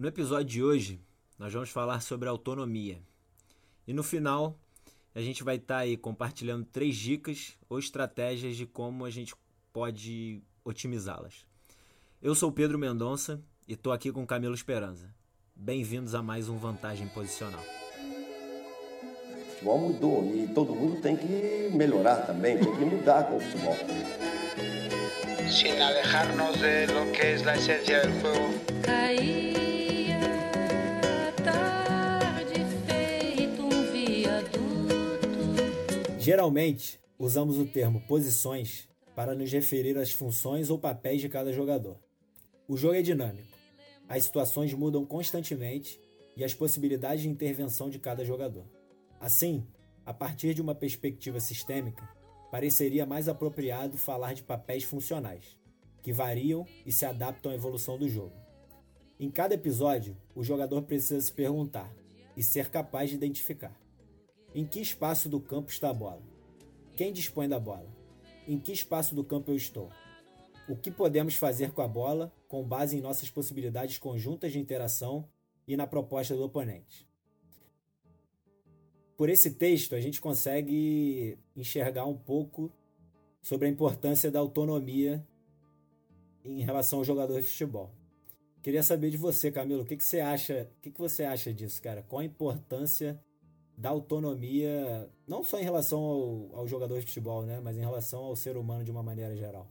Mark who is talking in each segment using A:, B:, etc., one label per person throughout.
A: No episódio de hoje, nós vamos falar sobre autonomia. E no final, a gente vai estar tá aí compartilhando três dicas ou estratégias de como a gente pode otimizá-las. Eu sou Pedro Mendonça e estou aqui com Camilo Esperança. Bem-vindos a mais um Vantagem Posicional.
B: O futebol mudou e todo mundo tem que melhorar também, tem que mudar com o futebol.
C: Sin alejarnos de lo que es la esencia del juego. Caía
A: Geralmente, usamos o termo posições para nos referir às funções ou papéis de cada jogador. O jogo é dinâmico. As situações mudam constantemente e as possibilidades de intervenção de cada jogador. Assim, a partir de uma perspectiva sistêmica, pareceria mais apropriado falar de papéis funcionais, que variam e se adaptam à evolução do jogo. Em cada episódio, o jogador precisa se perguntar e ser capaz de identificar: em que espaço do campo está a bola? Quem dispõe da bola? Em que espaço do campo eu estou? O que podemos fazer com a bola com base em nossas possibilidades conjuntas de interação e na proposta do oponente? Por esse texto, a gente consegue enxergar um pouco sobre a importância da autonomia em relação ao jogador de futebol. Queria saber de você, Camilo, o que, que você acha? O que, que você acha disso, cara? Qual a importância da autonomia, não só em relação ao, ao jogador de futebol, né, mas em relação ao ser humano de uma maneira geral.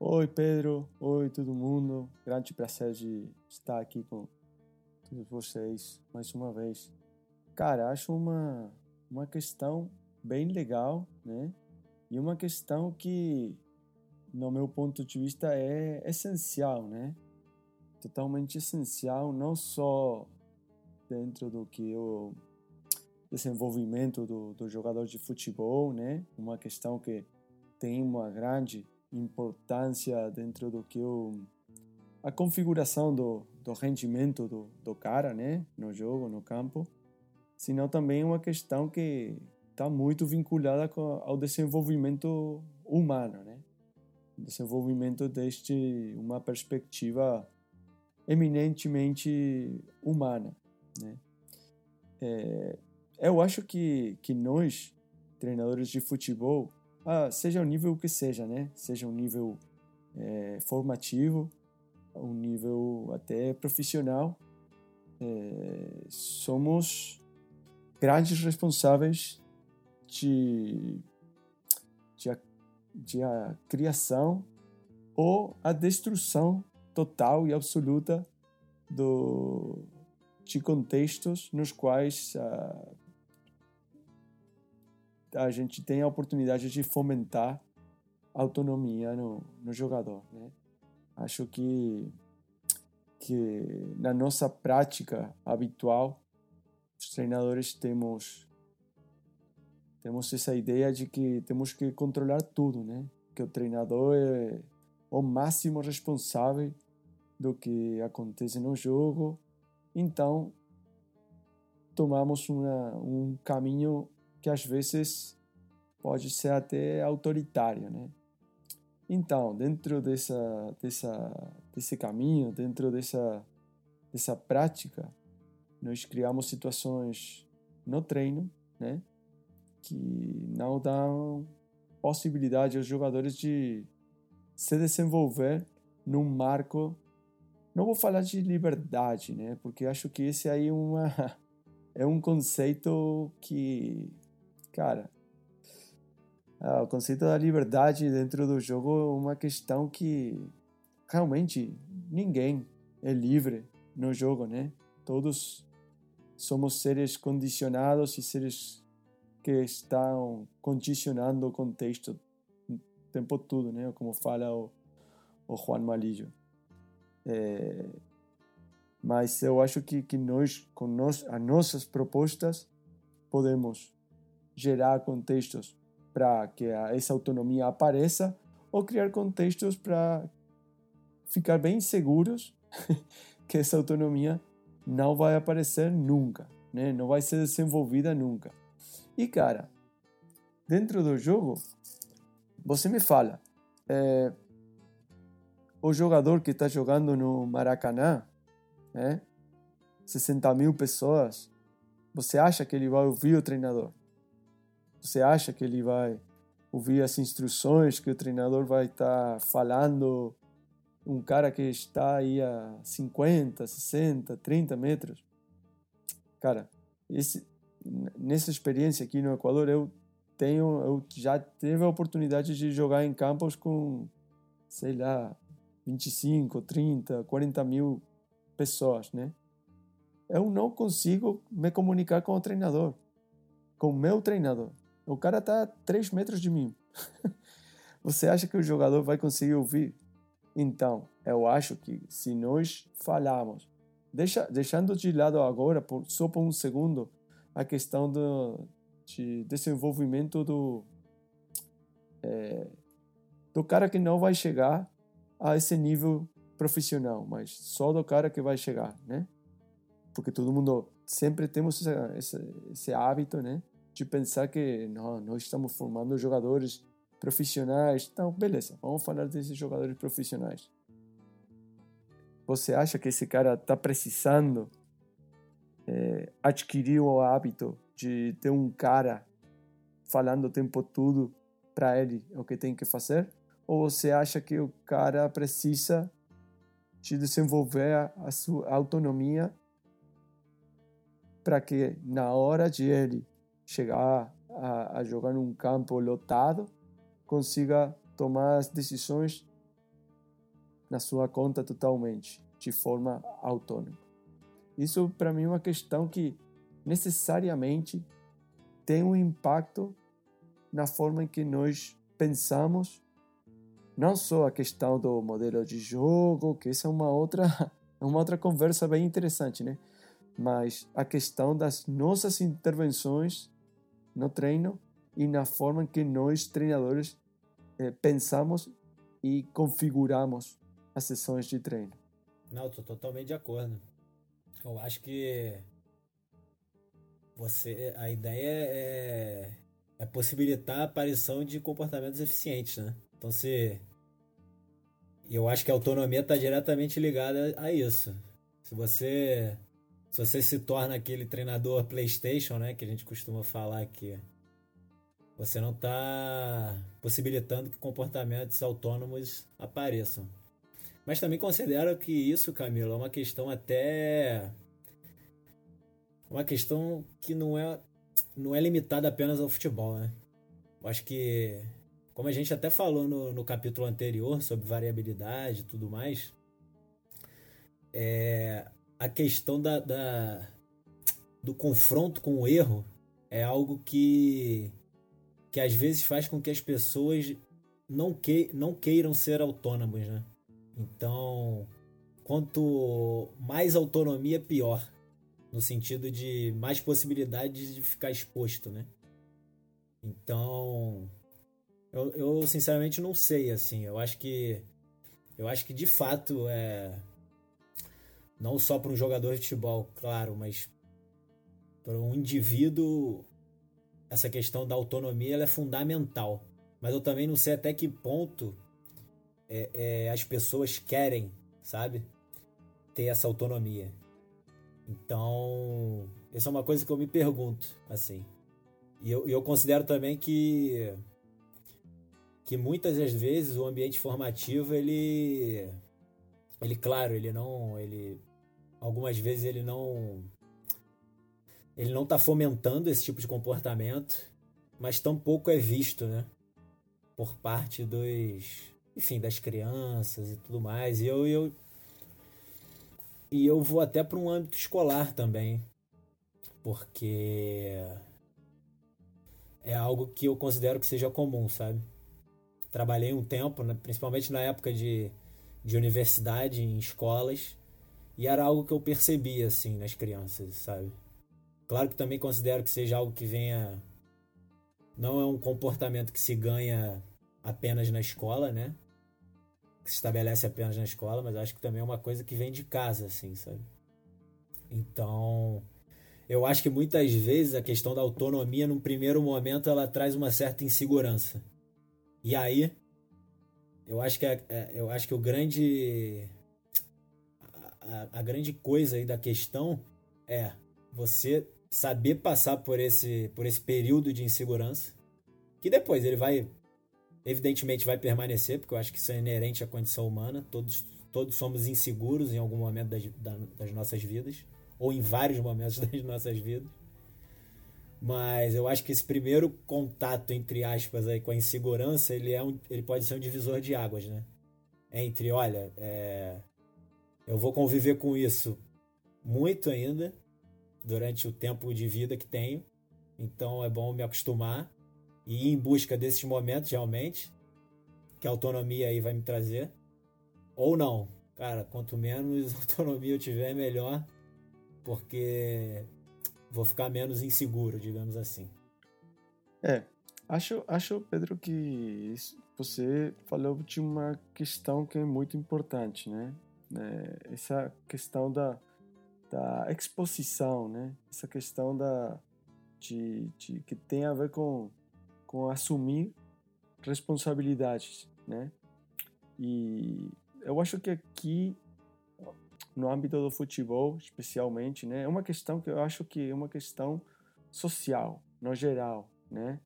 D: Oi, Pedro. Oi, todo mundo. Grande prazer de estar aqui com todos vocês mais uma vez. Cara, acho uma, uma questão bem legal, né? E uma questão que, no meu ponto de vista, é essencial, né? Totalmente essencial, não só dentro do que eu desenvolvimento do, do jogador de futebol, né? Uma questão que tem uma grande importância dentro do que o, a configuração do, do rendimento do, do cara, né? No jogo, no campo, senão também uma questão que está muito vinculada com, ao desenvolvimento humano, né? Desenvolvimento deste uma perspectiva eminentemente humana, né? É, eu acho que, que nós, treinadores de futebol, ah, seja o nível que seja, né? Seja um nível é, formativo, um nível até profissional, é, somos grandes responsáveis de, de, a, de a criação ou a destruição total e absoluta do, de contextos nos quais uh, a gente tem a oportunidade de fomentar autonomia no, no jogador. Né? Acho que, que na nossa prática habitual, os treinadores temos temos essa ideia de que temos que controlar tudo, né? Que o treinador é o máximo responsável do que acontece no jogo. Então, tomamos uma, um caminho que às vezes pode ser até autoritário, né? Então, dentro dessa, dessa, desse caminho, dentro dessa, dessa prática, nós criamos situações no treino, né? Que não dão possibilidade aos jogadores de se desenvolver num marco. Não vou falar de liberdade, né? Porque acho que esse aí é uma é um conceito que cara, ah, o conceito da liberdade dentro do jogo é uma questão que realmente ninguém é livre no jogo, né? Todos somos seres condicionados e seres que estão condicionando o contexto o tempo todo, né? Como fala o, o Juan Malillo. É, mas eu acho que, que nós, com nós, as nossas propostas, podemos gerar contextos para que essa autonomia apareça ou criar contextos para ficar bem seguros que essa autonomia não vai aparecer nunca, né? não vai ser desenvolvida nunca. E cara, dentro do jogo, você me fala, é, o jogador que está jogando no Maracanã, né? 60 mil pessoas, você acha que ele vai ouvir o treinador? Você acha que ele vai ouvir as instruções que o treinador vai estar tá falando? Um cara que está aí a 50, 60, 30 metros. Cara, esse, nessa experiência aqui no Equador, eu tenho, eu já tive a oportunidade de jogar em campos com, sei lá, 25, 30, 40 mil pessoas, né? Eu não consigo me comunicar com o treinador, com o meu treinador. O cara está a 3 metros de mim. Você acha que o jogador vai conseguir ouvir? Então, eu acho que se nós falarmos, deixa, deixando de lado agora, por, só por um segundo, a questão do, de desenvolvimento do, é, do cara que não vai chegar a esse nível profissional, mas só do cara que vai chegar, né? Porque todo mundo sempre temos esse, esse hábito, né? De pensar que não, nós estamos formando jogadores profissionais. Então, beleza, vamos falar desses jogadores profissionais. Você acha que esse cara está precisando é, adquirir o hábito de ter um cara falando o tempo todo para ele o que tem que fazer? Ou você acha que o cara precisa de desenvolver a sua autonomia para que na hora de ele chegar a, a jogar num campo lotado consiga tomar as decisões na sua conta totalmente, de forma autônoma. Isso para mim é uma questão que necessariamente tem um impacto na forma em que nós pensamos não só a questão do modelo de jogo, que essa é uma outra, uma outra conversa bem interessante, né? Mas a questão das nossas intervenções no treino e na forma que nós, treinadores, eh, pensamos e configuramos as sessões de treino.
A: Não, estou totalmente de acordo. Eu acho que você, a ideia é, é possibilitar a aparição de comportamentos eficientes, né? Então, se eu acho que a autonomia está diretamente ligada a isso. Se você se você se torna aquele treinador PlayStation, né, que a gente costuma falar aqui, você não está possibilitando que comportamentos autônomos apareçam. Mas também considero que isso, Camilo, é uma questão até uma questão que não é não é limitada apenas ao futebol, né? Eu acho que como a gente até falou no, no capítulo anterior sobre variabilidade e tudo mais, é, a questão da, da, do confronto com o erro é algo que, que às vezes faz com que as pessoas não, que, não queiram ser autônomas, né? Então, quanto mais autonomia, pior. No sentido de mais possibilidades de ficar exposto, né? Então, eu, eu sinceramente não sei, assim. Eu acho que. Eu acho que de fato é. Não só para um jogador de futebol, claro, mas para um indivíduo, essa questão da autonomia é fundamental. Mas eu também não sei até que ponto é, é, as pessoas querem, sabe? Ter essa autonomia. Então, essa é uma coisa que eu me pergunto, assim. E eu, eu considero também que que muitas das vezes o ambiente formativo ele ele claro ele não ele algumas vezes ele não ele não está fomentando esse tipo de comportamento mas tampouco é visto né? Por parte dos enfim das crianças e tudo mais. E eu eu e eu vou até para um âmbito escolar também porque é algo que eu considero que seja comum sabe? Trabalhei um tempo, né, principalmente na época de, de universidade, em escolas, e era algo que eu percebia, assim, nas crianças, sabe? Claro que também considero que seja algo que venha. Não é um comportamento que se ganha apenas na escola, né? Que se estabelece apenas na escola, mas acho que também é uma coisa que vem de casa, assim, sabe? Então, eu acho que muitas vezes a questão da autonomia, num primeiro momento, ela traz uma certa insegurança e aí, eu acho que, é, eu acho que o grande. A, a, grande coisa aí da questão é você saber passar por esse, por esse período de insegurança, que depois ele vai, evidentemente, vai permanecer, porque eu acho que isso é inerente à condição humana. Todos, todos somos inseguros em algum momento das, das nossas vidas, ou em vários momentos das nossas vidas. Mas eu acho que esse primeiro contato, entre aspas, aí, com a insegurança, ele, é um, ele pode ser um divisor de águas, né? Entre, olha, é, eu vou conviver com isso muito ainda, durante o tempo de vida que tenho. Então é bom me acostumar e ir em busca desses momentos realmente, que a autonomia aí vai me trazer. Ou não. Cara, quanto menos autonomia eu tiver, melhor, porque vou ficar menos inseguro, digamos assim.
D: É, acho, acho Pedro, que isso, você falou de uma questão que é muito importante, né? É, essa questão da, da exposição, né? Essa questão da, de, de, que tem a ver com, com assumir responsabilidades, né? E eu acho que aqui no âmbito do futebol, especialmente, né, é uma questão que eu acho que é uma questão social, no geral, né,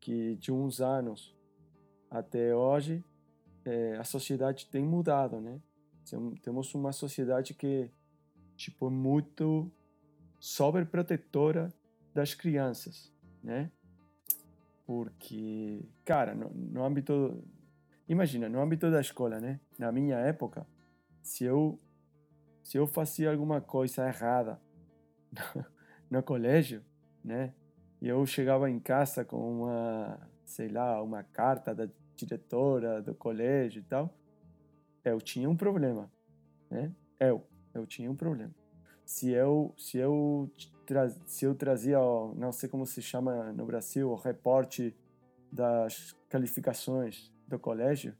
D: que de uns anos até hoje é, a sociedade tem mudado, né? Temos uma sociedade que tipo muito sobreprotetora das crianças, né? Porque, cara, no, no âmbito imagina, no âmbito da escola, né? Na minha época, se eu se eu fazia alguma coisa errada no, colégio, né? E eu chegava em casa com uma, sei lá, uma carta da diretora do colégio e tal, eu tinha um problema, né? Eu, eu tinha um problema. Se eu, se eu, se eu trazia, não sei como se chama no Brasil, o reporte das qualificações do colégio.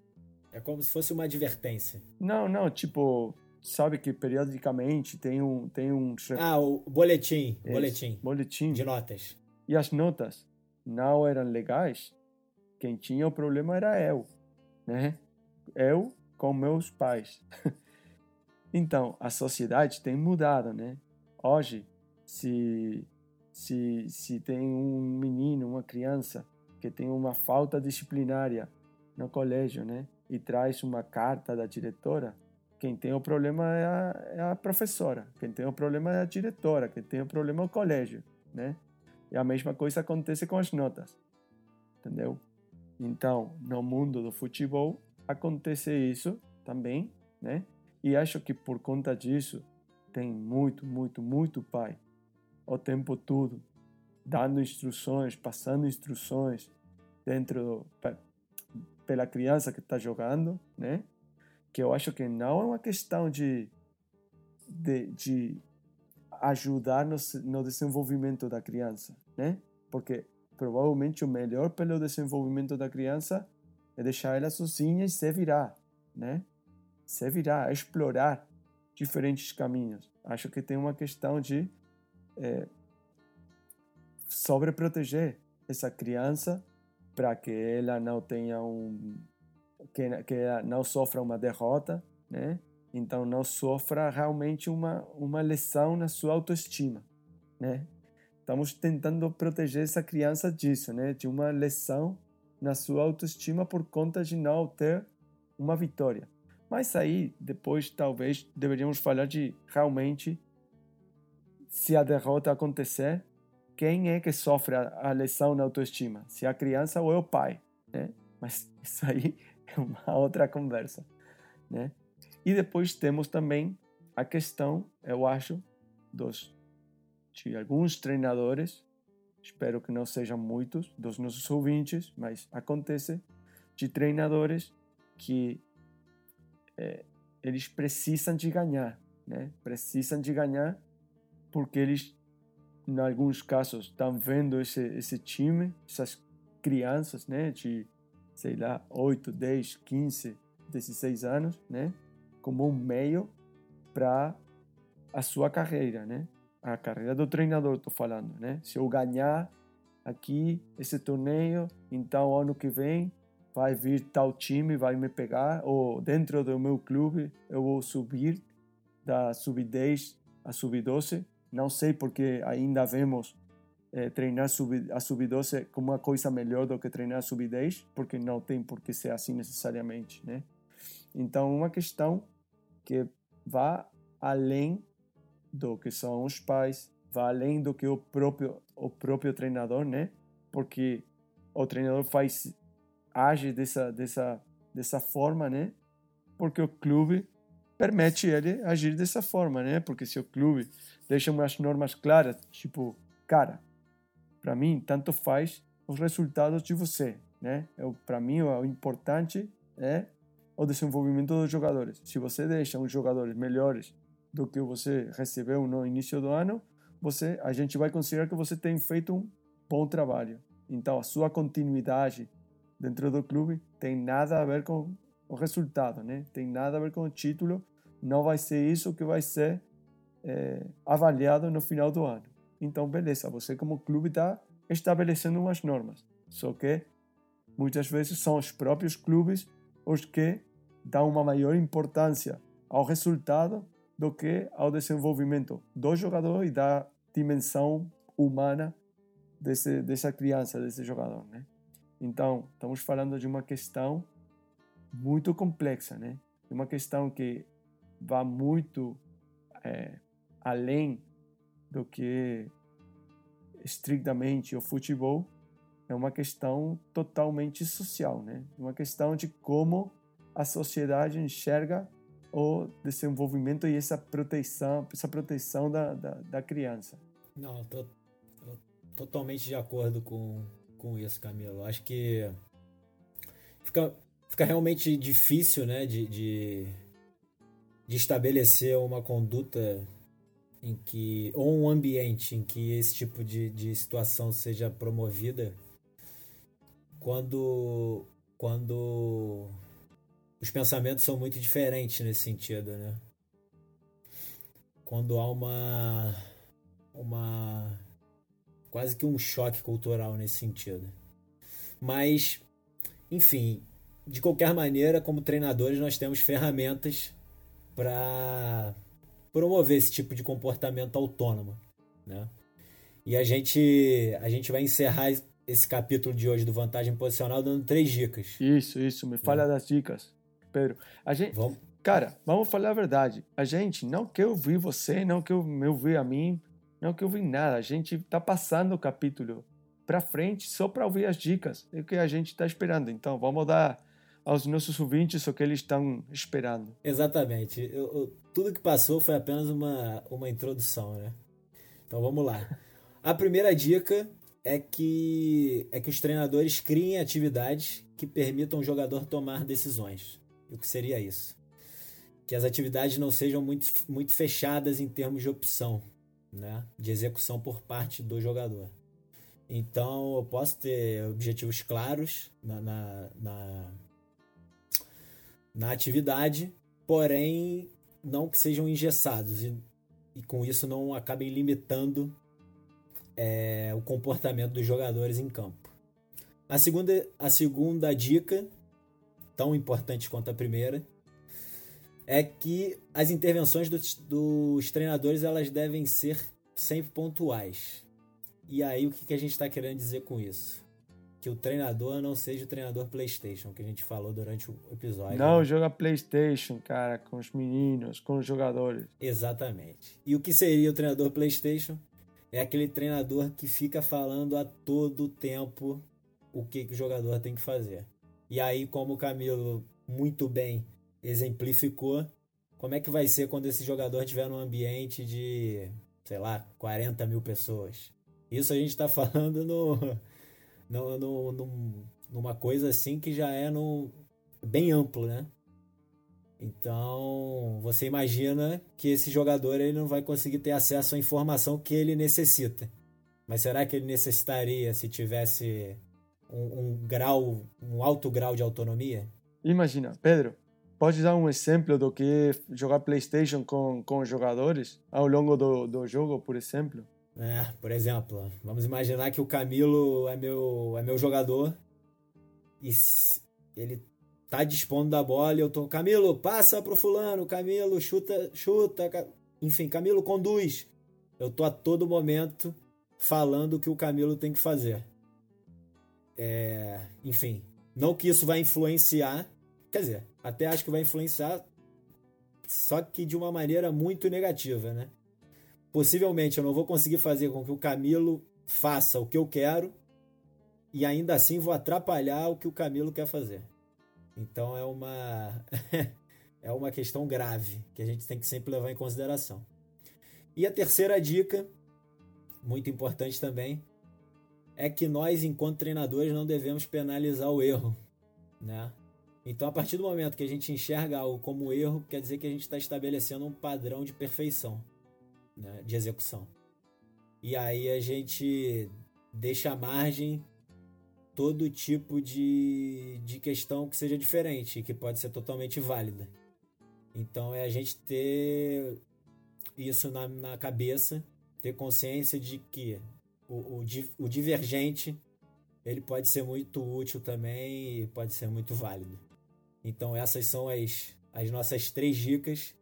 A: É como se fosse uma advertência.
D: Não, não, tipo, sabe que periodicamente tem um tem um
A: ah o boletim Esse, boletim
D: boletim
A: de notas
D: e as notas não eram legais quem tinha o problema era eu né eu com meus pais então a sociedade tem mudado né hoje se se se tem um menino uma criança que tem uma falta disciplinária no colégio né e traz uma carta da diretora quem tem o problema é a, é a, professora, quem tem o problema é a diretora, quem tem o problema é o colégio, né? E a mesma coisa acontece com as notas, entendeu? Então, no mundo do futebol acontece isso também, né? E acho que por conta disso tem muito, muito, muito pai o tempo todo dando instruções, passando instruções dentro do, pela criança que está jogando, né? que eu acho que não é uma questão de, de, de ajudar no, no desenvolvimento da criança, né? Porque provavelmente o melhor pelo desenvolvimento da criança é deixar ela sozinha e se virar, né? Se virar, explorar diferentes caminhos. Acho que tem uma questão de é, sobreproteger essa criança para que ela não tenha um que, que não sofra uma derrota, né? Então não sofra realmente uma uma lesão na sua autoestima, né? Estamos tentando proteger essa criança disso, né? De uma lesão na sua autoestima por conta de não ter uma vitória. Mas aí, depois, talvez, deveríamos falar de realmente, se a derrota acontecer, quem é que sofre a, lesão na autoestima? Se é a criança ou é o pai, né? Mas isso aí é uma outra conversa, né? E depois temos também a questão, eu acho, dos de alguns treinadores, espero que não sejam muitos dos nossos ouvintes, mas acontece de treinadores que é, eles precisam de ganhar, né? Precisam de ganhar porque eles, em alguns casos, estão vendo esse esse time, essas crianças, né? De sei lá, 8, 10, 15, 16 anos, né? Como um meio para a sua carreira, né? A carreira do treinador, estou falando, né? Se eu ganhar aqui esse torneio, então ano que vem vai vir tal time, vai me pegar, ou dentro do meu clube eu vou subir da sub-10 a sub-12, Não sei porque ainda vemos é, treinar sub, a sub-12 como uma coisa melhor do que treinar a sub-10, porque não tem por que ser assim necessariamente, né? Então, uma questão que vá além do que são os pais, vá além do que o próprio o próprio treinador, né? Porque o treinador faz age dessa dessa dessa forma, né? Porque o clube permite ele agir dessa forma, né? Porque se o clube deixa umas normas claras, tipo, cara, para mim tanto faz os resultados de você, né? Para mim o importante é o desenvolvimento dos jogadores. Se você deixa os jogadores melhores do que você recebeu no início do ano, você, a gente vai considerar que você tem feito um bom trabalho. Então, a sua continuidade dentro do clube tem nada a ver com o resultado, né? Tem nada a ver com o título. Não vai ser isso que vai ser é, avaliado no final do ano. Então, beleza, você como clube está estabelecendo umas normas. Só que muitas vezes são os próprios clubes os que dão uma maior importância ao resultado do que ao desenvolvimento do jogador e da dimensão humana desse, dessa criança, desse jogador, né? Então, estamos falando de uma questão muito complexa, né? Uma questão que vai muito é, além do que estritamente o futebol. É uma questão totalmente social, né? Uma questão de como a sociedade enxerga o desenvolvimento e essa proteção, essa proteção da, da, da criança.
A: Não, tô, tô, totalmente de acordo com, com isso, Camilo. Acho que fica, fica realmente difícil, né, de, de, de estabelecer uma conduta em que ou um ambiente em que esse tipo de, de situação seja promovida quando quando os pensamentos são muito diferentes nesse sentido, né? Quando há uma uma quase que um choque cultural nesse sentido. Mas, enfim, de qualquer maneira, como treinadores, nós temos ferramentas para promover esse tipo de comportamento autônomo, né? E a gente a gente vai encerrar esse capítulo de hoje do vantagem posicional dando três dicas.
D: Isso, isso. Me fala né? das dicas. Pedro. A gente, vamos. Cara, vamos falar a verdade. A gente não quer ouvir você, não quer me ouvir a mim, não quer ouvir nada. A gente tá passando o capítulo para frente só para ouvir as dicas. É o que a gente está esperando. Então, vamos dar aos nossos ouvintes o que eles estão esperando.
A: Exatamente. Eu, eu, tudo que passou foi apenas uma, uma introdução, né? Então, vamos lá. A primeira dica é que, é que os treinadores criem atividades que permitam o jogador tomar decisões. E o que seria isso? Que as atividades não sejam muito, muito fechadas em termos de opção, né? de execução por parte do jogador. Então eu posso ter objetivos claros na, na, na, na atividade, porém não que sejam engessados e, e com isso não acabem limitando é, o comportamento dos jogadores em campo. A segunda, a segunda dica tão importante quanto a primeira, é que as intervenções dos, dos treinadores elas devem ser sempre pontuais. E aí o que, que a gente está querendo dizer com isso? Que o treinador não seja o treinador PlayStation, que a gente falou durante o episódio.
D: Não né? joga PlayStation, cara, com os meninos, com os jogadores.
A: Exatamente. E o que seria o treinador PlayStation? É aquele treinador que fica falando a todo tempo o que, que o jogador tem que fazer. E aí, como o Camilo muito bem exemplificou, como é que vai ser quando esse jogador estiver num ambiente de, sei lá, 40 mil pessoas? Isso a gente está falando no, no, no, no, numa coisa assim que já é no, bem amplo, né? Então, você imagina que esse jogador ele não vai conseguir ter acesso à informação que ele necessita. Mas será que ele necessitaria se tivesse um, um grau, um alto grau de autonomia?
D: Imagina, Pedro, pode dar um exemplo do que é jogar PlayStation com, com jogadores ao longo do, do jogo, por exemplo?
A: É, por exemplo, vamos imaginar que o Camilo é meu, é meu jogador e ele tá dispondo da bola e eu tô, Camilo, passa pro fulano, Camilo, chuta, chuta, enfim, Camilo conduz. eu tô a todo momento falando o que o Camilo tem que fazer. É, enfim, não que isso vai influenciar, quer dizer, até acho que vai influenciar, só que de uma maneira muito negativa, né? Possivelmente eu não vou conseguir fazer com que o Camilo faça o que eu quero e ainda assim vou atrapalhar o que o Camilo quer fazer. Então é uma é uma questão grave que a gente tem que sempre levar em consideração. E a terceira dica, muito importante também, é que nós, enquanto treinadores, não devemos penalizar o erro, né? Então, a partir do momento que a gente enxerga algo como erro, quer dizer que a gente está estabelecendo um padrão de perfeição, né? de execução. E aí a gente deixa à margem todo tipo de, de questão que seja diferente, que pode ser totalmente válida. Então, é a gente ter isso na, na cabeça, ter consciência de que o, o, o divergente ele pode ser muito útil também e pode ser muito válido. Então essas são as, as nossas três dicas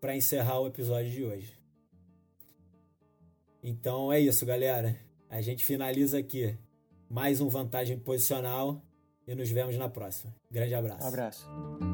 A: para encerrar o episódio de hoje. Então é isso, galera. A gente finaliza aqui mais um vantagem posicional e nos vemos na próxima. Grande abraço.
D: abraço.